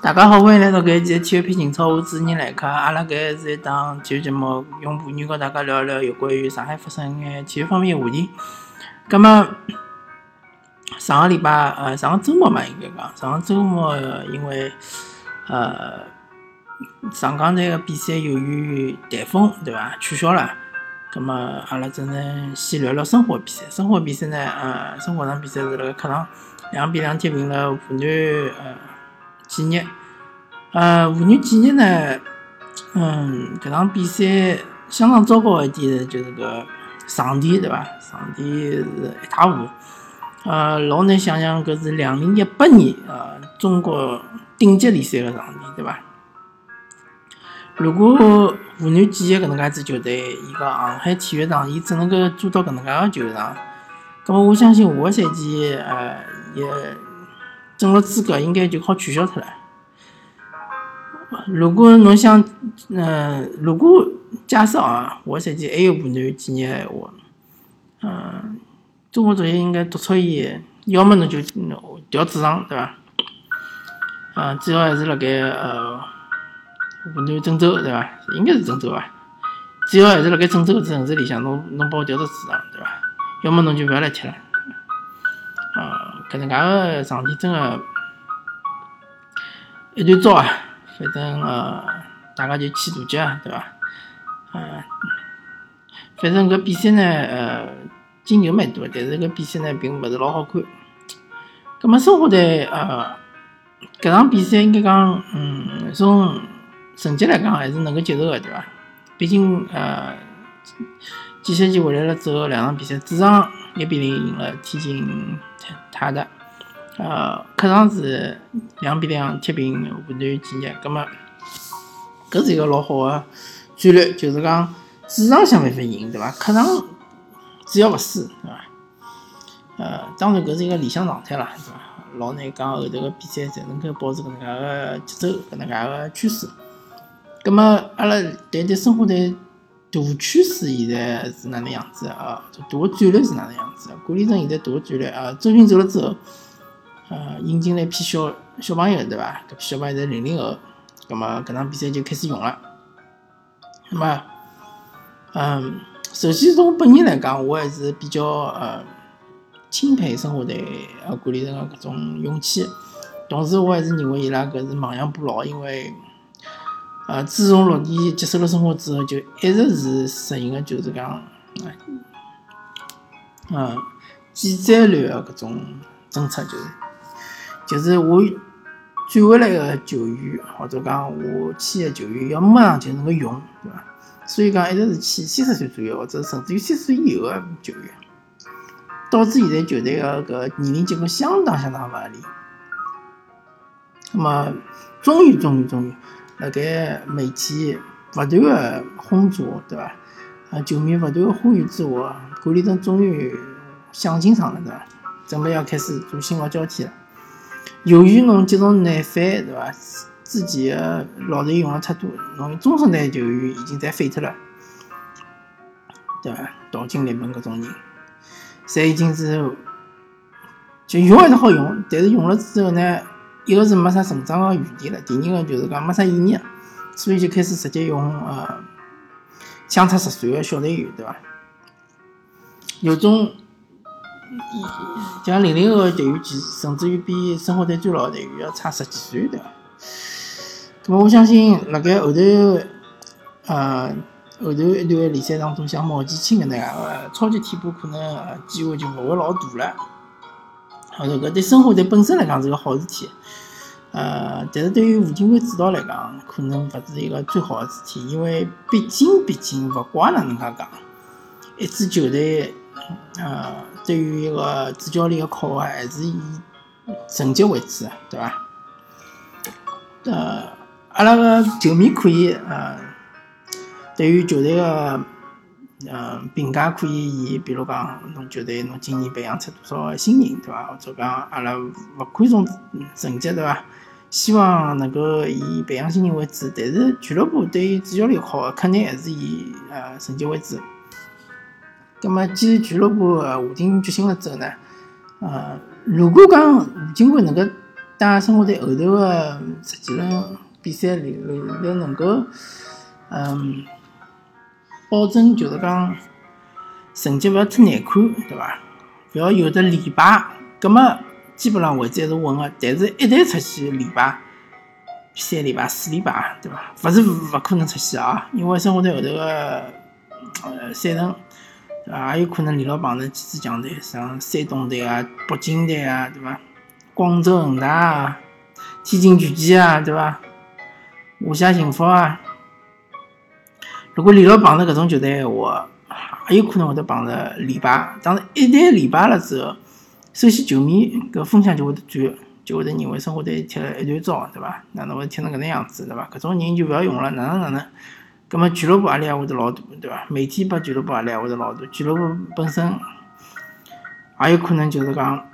大家好，欢迎来到搿一期体育频超，我主持人来客。阿拉搿是一档体育节目，用妇女和大家聊一聊有关于上海发生眼体育方面的话题。葛么上个礼拜，呃，上个周末嘛，应该讲，上个周末因为呃上港队个比赛由于台风，对伐，取消了。葛么阿拉只能先聊聊生活比赛。生活比赛呢，呃，生活场比赛是辣盖客场两比两踢平了湖南呃。建业，呃，妇女建业呢，嗯，搿场比赛相当糟糕一点，就是个场地，对伐？场地是一塌糊涂，呃，老难想象搿是两零一八年，呃，中国顶级联赛个场地，对伐？如果湖南建业搿能介支球队，伊个航海体育场，伊只能够做到搿能介个球场，葛末我相信下个赛季，呃，也。整了资格应该就好取消脱了。如果侬想，嗯，如果假设啊，下赛季还有湖南建业闲话，嗯，中国足协应该督促伊，要么侬就调主场，对伐？嗯，最好还是辣盖呃湖南郑州，对伐？应该是郑州伐？最好还是辣盖郑州城市里向，侬侬把我调到主场，对伐？要么侬就勿要来踢了。搿能介个场地真个一团糟啊！反正呃，大家就去大吉啊，对伐？嗯，反正搿比赛呢，呃，进球蛮多，但是搿比赛呢，并勿是老好看。葛末申花队呃，搿场比赛应该讲，嗯，从成绩来讲还是能够接受个，对伐？毕竟呃，几赛季回来了之后，两场比赛主场一比零赢了天津。他的，呃，客场是两比两踢平湖南建业，葛么，搿是一个老好的战略，就是讲主场想办法赢，对伐？客场只要勿输，对伐？呃，当然搿是一个理想状态啦，对伐？老难讲后头个比赛才能够保持搿能介个节奏，搿能介个趋势。葛么，阿拉谈谈申花队。大趋势现在是哪能样子啊？大个战略是哪能样子？管理层现在大个战略啊，周迅走了之后，呃，引进了一批小小朋友，对伐？搿批小朋友是零零后，葛么搿场比赛就开始用了。那么，嗯，首先从本人来讲，我还是比较呃钦佩申花队呃管理层个搿种勇气，同时我还是认为伊拉搿是亡羊补牢，因为。呃，自从六年接手了生活之后，就一直是实行的，就是讲，呃，减战略的搿种政策，就是，就是我转回来的球员，或者讲我签的球员，要马上就能够用，对伐？所以讲，一直是签三十岁左右，或者甚至于三十岁以后的球员，导致现在球队的搿年龄结构相当相当不合理。那么，终于，终于，终于。辣盖媒体不断的轰炸，对伐？啊，球迷不断的呼吁之下，管理层终于想清爽了，对伐？准备要开始做新老交替了。由于侬接种内反，对伐？之前的老队用了太多，侬中生代球员已经侪废脱了，对伐？淘金联盟搿种人，侪已经是就用还是好用，但是用了之后呢？一个是没啥成长的余地了，第二个就是讲没啥意义了，所以就开始直接用呃相差十岁的小队员，对伐？有种像零零后队员，其甚至于比生活在最老队员要差十几岁，对伐？那么我相信，辣盖后头呃后头一段联赛当中，像毛剑卿搿能介个超级替补，可能机会就勿会老大了。后头搿对申花队本身来讲是个好事体。呃，但是对于吴金贵指导来讲，可能勿是一个最好的事体，因为毕竟毕竟勿怪哪能介讲，一支球队，呃，对于一个主教练的考核还是以成绩为主，对伐？呃，阿拉个球迷可以呃，对于球队个嗯评价可以以，比如讲，侬球队侬今年培养出多少新人，对伐？或者讲阿拉勿看重成绩，对伐？希望能够以培养新人为主，但是俱乐部对于主教练好肯定还是以呃成绩为主。那么，既然俱乐部下定决心了之后呢，呃，如果讲吴金贵能够打生活队后头个十几轮比赛里里头能够，嗯，保证就是讲成绩勿要太难看，对伐？勿要有的连败，葛末基本上位置还是稳个。但是，一旦出现连败，三连败、四连败，对伐？勿是勿可能出现啊，因为生活队后头个呃赛程。也有可能连牢碰着几支强队，像山东队啊、北京队啊，对伐？广州恒大啊、天津权健啊，对伐？华夏幸福啊，如果连牢碰着搿种球队闲话，也有可能会得碰着连败。当然，一旦连败了之后，首先球迷搿风向就会得转，就会得认为生活队踢了一团糟，对伐？哪能会踢成搿能样子，对伐？搿种人就勿要用了，哪能哪能？葛末俱乐部压力也会得老大，对伐？媒体拨俱乐部压力也会得老大，俱乐部本身也有可能就是讲，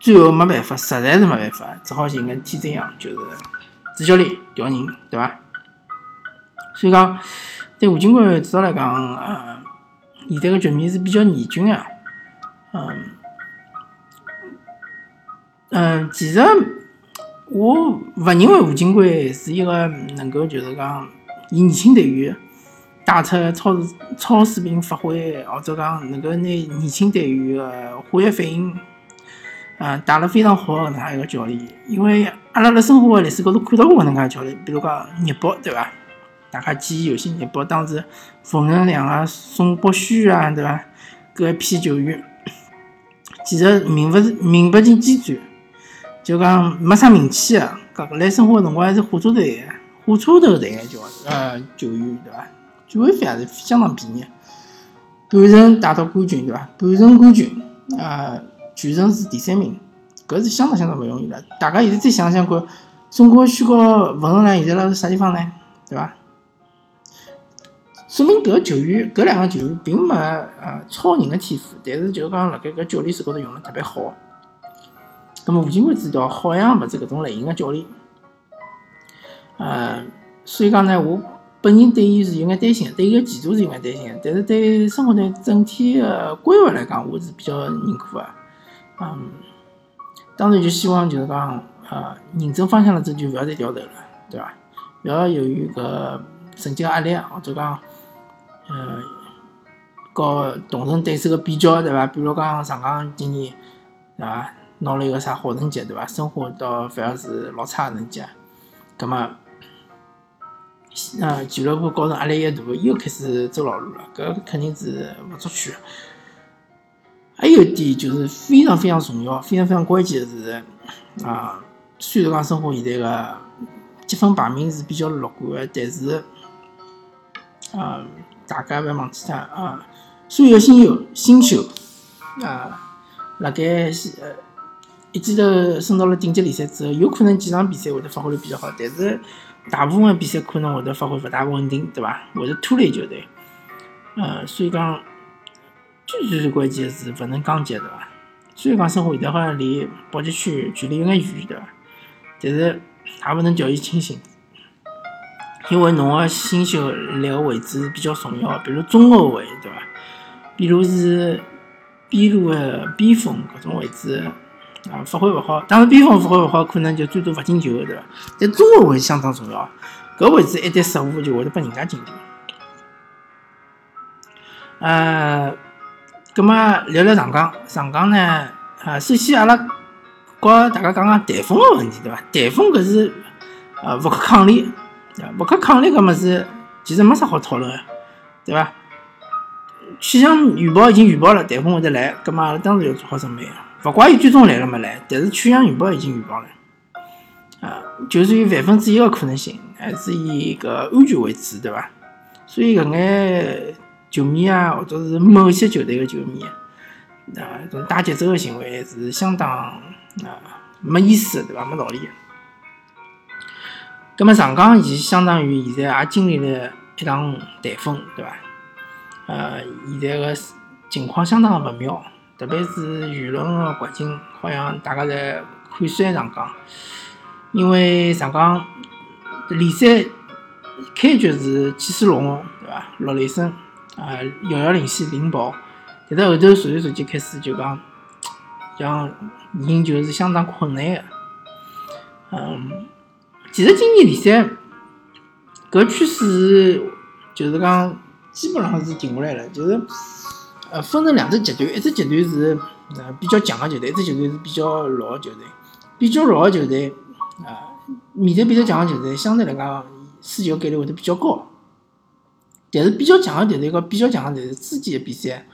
最后没办法，实在是没办法，只好寻个替罪羊，就是主教练调人，对伐？所以讲，对吴金贵至少来讲，呃，现在个局面是比较严峻个，嗯，嗯，其实我勿认为吴金贵是一个能够就是讲。以年轻队员打出超超水平发挥，或者讲能够拿年轻队员的化学反应，啊，打了非常好的搿能样一个教练。因为阿拉辣生活的历史高头看到过搿能介教练，比如讲日博，对伐？大家记忆犹新，日博当时冯仁良啊、宋博轩啊，对伐？搿一批球员，其实名不是名不见经传，就讲没啥名气啊。搿来生活辰光还是火车队。火车头队叫呃球员对伐？转会费也是相当便宜，半程打到冠军对伐？半程冠军啊，全程是第三名，搿是相当相当勿容易了。大家现在再想想看，宋国宣告冯恒良现在辣是啥地方呢？对伐？说明搿球员搿两个球员并没呃超人的天赋，但是就讲辣盖搿教练手高头用了特别好。那么吴金贵知道，好像勿是搿种类型的教练。呃，所以讲呢，我本人对伊是有眼担心的，对伊个前途是有眼担心，但是对生活队整体的规划来讲，我是比较认可的。嗯，当然就希望就是讲，呃，认准方向了之后就勿要再掉头了，对伐？勿要由于搿成绩压力或者讲，呃，和同城对手的比较，对伐？比如讲上港今年，对伐？拿了一个啥好成绩，对伐？生活倒反而是老差成绩，葛末。啊，俱乐部高层压力一大，又开始走老路了，搿肯定是勿作去。还有一点就是非常非常重要、非常非常关键的是，啊，虽然讲生活现在个积分排名是比较乐观的，但是，啊，大家勿要忘记脱啊，所有新秀、新秀啊，辣盖呃一记头升到了顶级联赛之后，有可能几场比赛会得发挥的比较好，但是。大部分比赛可能会得发挥勿大稳定，对伐？会得拖累球队。呃，所以讲最最最关键是勿能降级，对伐？虽然讲生活现在好像离保级区距离有眼远，对伐？但是也勿能掉以轻心，因为侬个新秀立个位置比较重要，比如中后卫，对伐？比如是边路个边锋搿种位置。啊，发挥勿好，当然边锋发挥勿好，可能就最多罚进球，对伐？但中后卫相当重要，搿位置一旦失误，就会得拨人家进球。呃，葛末聊聊上港，上港呢，啊，首先阿拉告大家讲讲台风个问题，对伐？台风搿是呃勿可抗力，对伐？勿可抗力搿物事其实没啥好讨论个，对伐？气象预报已经预报了台风会得来，葛末阿拉当然要做好准备个。勿怪伊最终来了没来，但是气象预报已经预报了，啊，就算有万分之一个可能性，还是以搿安全为主，对伐？所以搿眼球迷啊，或者是某些球队的球迷，啊，这种打节奏的行为是相当啊没意思，对伐？没道理。个葛末上港伊相当于现在也经历了一场台风，对伐？呃，现在个情况相当勿妙。特别是舆论个环境，好像大家在看衰上港，因为上港联赛开局是气势隆隆，对伐？落雷声，啊，遥遥领先领跑，但是后头逐渐逐渐开始就讲，像赢球是相当困难个，嗯，其实今年联赛搿趋势就是讲基本上是停下来了，就是呃分成两只极端，一只极端是呃比较强的球队，一只极端是比较弱的球队。比较弱的球队啊，面对比较强的球队，相对来讲输球概率会得比较高。但是比较强的球队和比较强的球队之间的比赛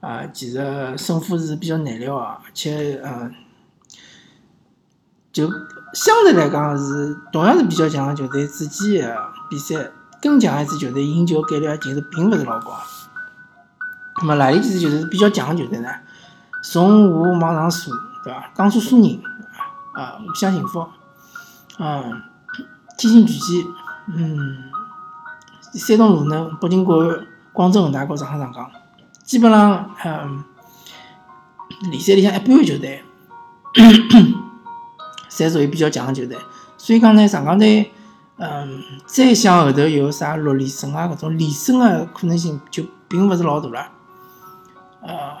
啊，其实胜负是比较难料啊，而且嗯。就相对来讲是同样是比较强的球队之间的比赛，更强一支球队赢球概率其实并不是老高。那么哪里几支球队是比较强的球队呢？从我往上数，对吧？江苏苏宁啊，五湘幸福，嗯，天津权健，嗯，山东鲁能、北京国安、广州恒大和上海上港，基本上嗯，联赛里向一半的球队。侪属于比较强的球队，所以讲呢，上港队，嗯，再想后头有啥六连胜啊，搿种连胜的可能性就并勿是老大了。呃，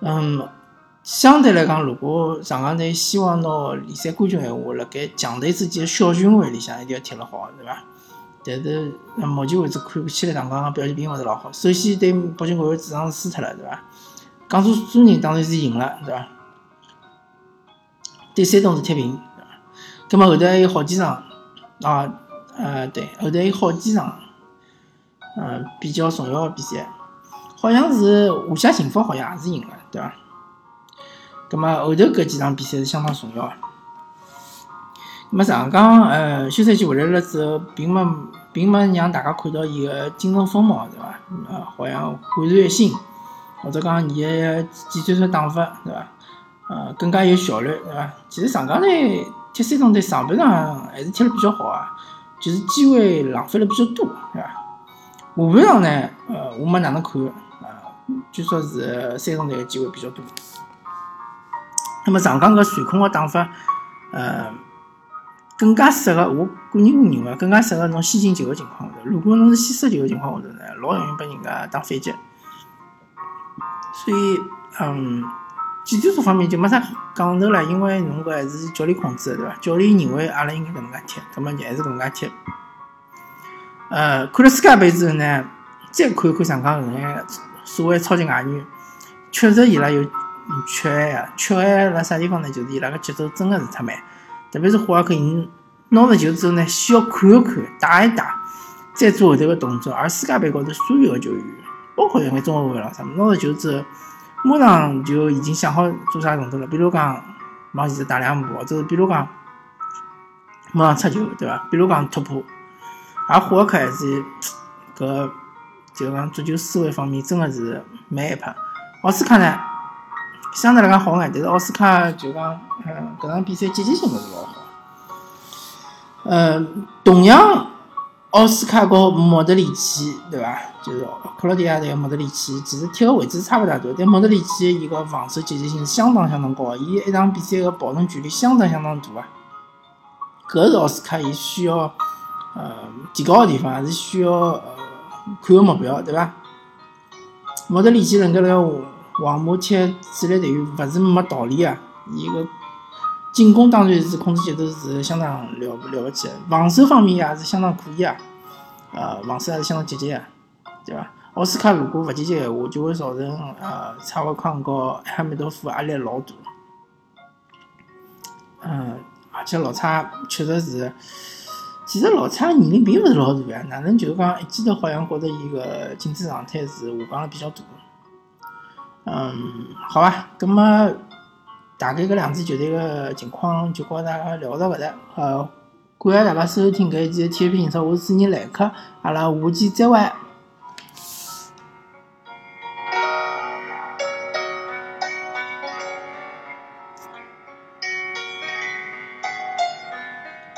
嗯，相对来讲，如果上港队希望拿联赛冠军闲话，辣盖强队之间的小循环里向一定要踢了好，对伐？但是目前为止看起来，上港表现并勿是老好。首先对北京国安主场输脱了，对伐？江苏苏宁当然是赢了，对伐？对山东是踢平，对伐？葛末后头还有好几场，啊，呃，对，后头还有好几场，嗯，比较重要的比赛，好像是华夏幸福好像也是赢了，对伐？葛末后头搿几场比赛是相当重要。葛末上港，呃，休赛期回来了之后，并没并没让大家看到伊个精神风貌，对伐？呃，好像焕然一新，或者讲伊个几战术打法，对伐？呃，更加有效率，对伐？其实上港队踢山东队上半场还是踢了比较好啊，就是机会浪费了比较多，对伐？下半场呢，呃，我没哪能看，啊，据说是山东队的机会比较多。那么上港搿传控的打法，呃，更加适合我个人认为更加适合侬先进球的情况下头。如果侬是先失球的情况下头呢，老容易被人家打反击。所以，嗯。技战术方面就没啥讲头了，因为侬搿还是教练控制的，对伐？教练认为阿拉应该搿能介踢，葛末就还是搿能介踢。呃，看了世界杯之后呢，再看一看上港搿眼所谓超级外援，确实伊拉有缺憾啊。缺憾辣啥地方呢？就是伊拉个节奏真的是太慢，特别是霍尔克，拿着球之后呢，需要看一看，打一打，再做后头个动作。而世界杯高头所有个球员，包括一眼中后卫了，啥拿着球之后。马上就已经想好做啥动作了，比如讲往前头打两步，或者比如讲马上出球，对伐？比如讲突破。而霍尔克还是搿就讲足球思维方面真的是蛮一派。奥斯卡呢，相对来讲好眼，但是奥斯卡就讲，嗯，搿场比赛积极性勿是老好。嗯，同样。奥斯卡和莫德里奇，对伐？就是克罗地亚队个莫德里奇，其实踢个位置差勿大多，但莫德里奇伊个防守积极性是相当相当高，伊一场比赛个跑动距离相当相当大啊。搿是奥斯卡伊需要呃提高个地方，还是需要呃看个目标，对伐？莫德里奇能够辣皇马踢主力队员，勿是没道理啊！伊个。进攻当然是控制节奏是相当了了不起，防守方面也是相当可以啊，呃，防守还是相当积极的，对伐？奥斯卡如果勿积极闲话，就会造成呃查沃康和埃哈梅多夫压力老大。嗯，而且老差确实是，其实老差年龄并勿是老大呀，哪能就讲一记头好像觉得伊个竞技状态是下降了比较大？嗯，好吧，葛么。大概搿两支球队个情况就告大家聊到搿搭，呃，感谢大家收听搿一期的体育频道，我是主持人来客，阿拉下期再会。